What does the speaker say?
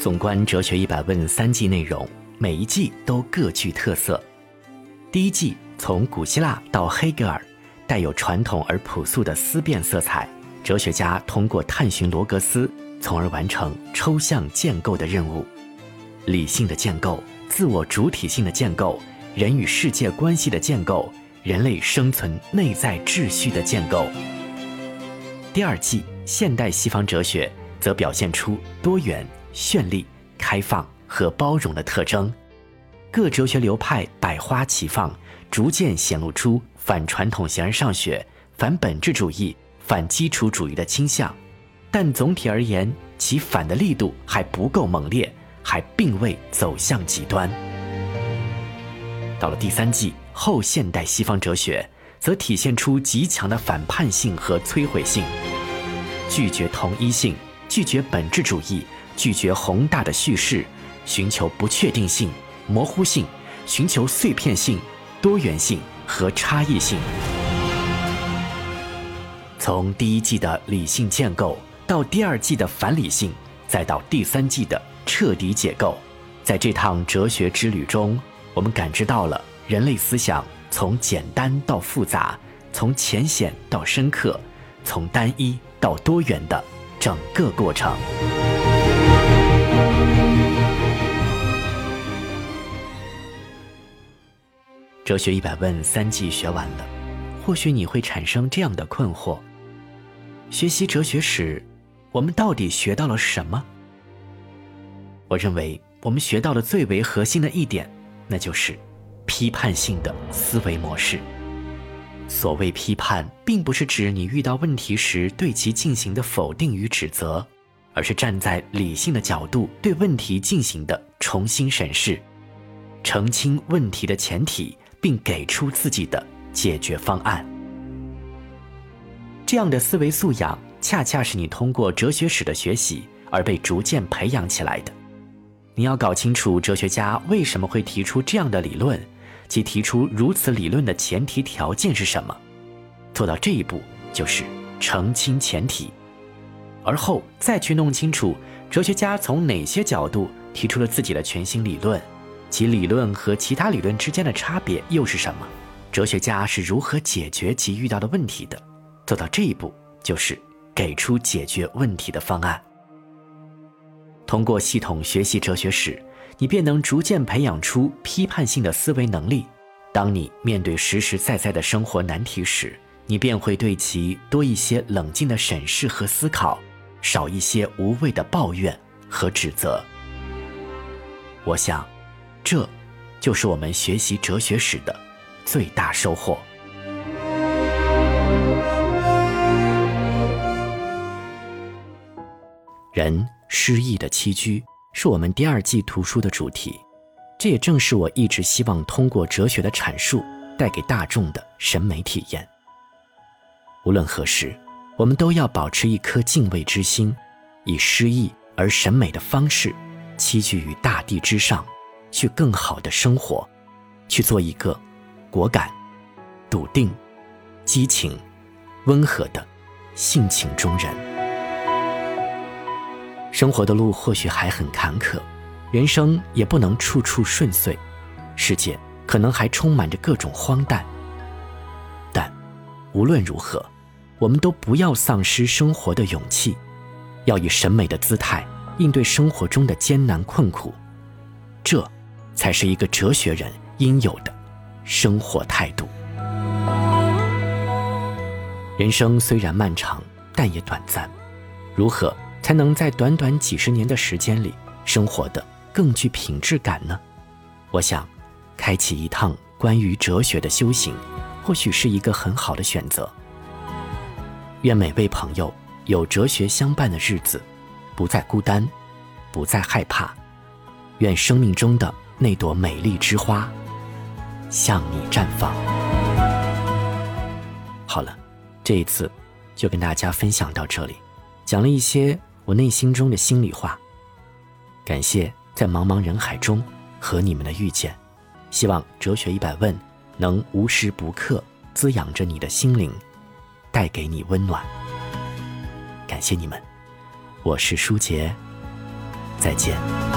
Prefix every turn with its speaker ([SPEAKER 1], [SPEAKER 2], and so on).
[SPEAKER 1] 纵观《哲学一百问》三季内容，每一季都各具特色。第一季从古希腊到黑格尔，带有传统而朴素的思辨色彩。哲学家通过探寻罗格斯，从而完成抽象建构的任务。理性的建构、自我主体性的建构、人与世界关系的建构、人类生存内在秩序的建构。第二季现代西方哲学则表现出多元、绚丽、开放和包容的特征。各哲学流派百花齐放，逐渐显露出反传统形而上学、反本质主义、反基础主义的倾向，但总体而言，其反的力度还不够猛烈，还并未走向极端。到了第三季，后现代西方哲学则体现出极强的反叛性和摧毁性，拒绝同一性，拒绝本质主义，拒绝宏大的叙事，寻求不确定性。模糊性，寻求碎片性、多元性和差异性。从第一季的理性建构，到第二季的反理性，再到第三季的彻底解构，在这趟哲学之旅中，我们感知到了人类思想从简单到复杂，从浅显到深刻，从单一到多元的整个过程。哲学一百问三季学完了，或许你会产生这样的困惑：学习哲学史，我们到底学到了什么？我认为我们学到的最为核心的一点，那就是批判性的思维模式。所谓批判，并不是指你遇到问题时对其进行的否定与指责，而是站在理性的角度对问题进行的重新审视，澄清问题的前提。并给出自己的解决方案。这样的思维素养，恰恰是你通过哲学史的学习而被逐渐培养起来的。你要搞清楚哲学家为什么会提出这样的理论，及提出如此理论的前提条件是什么。做到这一步，就是澄清前提，而后再去弄清楚哲学家从哪些角度提出了自己的全新理论。其理论和其他理论之间的差别又是什么？哲学家是如何解决其遇到的问题的？做到这一步，就是给出解决问题的方案。通过系统学习哲学史，你便能逐渐培养出批判性的思维能力。当你面对实实在在的生活难题时，你便会对其多一些冷静的审视和思考，少一些无谓的抱怨和指责。我想。这，就是我们学习哲学史的最大收获。人失意的栖居，是我们第二季图书的主题。这也正是我一直希望通过哲学的阐述，带给大众的审美体验。无论何时，我们都要保持一颗敬畏之心，以诗意而审美的方式，栖居于大地之上。去更好的生活，去做一个果敢、笃定、激情、温和的性情中人。生活的路或许还很坎坷，人生也不能处处顺遂，世界可能还充满着各种荒诞。但无论如何，我们都不要丧失生活的勇气，要以审美的姿态应对生活中的艰难困苦。这。才是一个哲学人应有的生活态度。人生虽然漫长，但也短暂。如何才能在短短几十年的时间里生活的更具品质感呢？我想，开启一趟关于哲学的修行，或许是一个很好的选择。愿每位朋友有哲学相伴的日子，不再孤单，不再害怕。愿生命中的。那朵美丽之花，向你绽放。好了，这一次就跟大家分享到这里，讲了一些我内心中的心里话。感谢在茫茫人海中和你们的遇见，希望哲学一百问能无时不刻滋养着你的心灵，带给你温暖。感谢你们，我是舒杰，再见。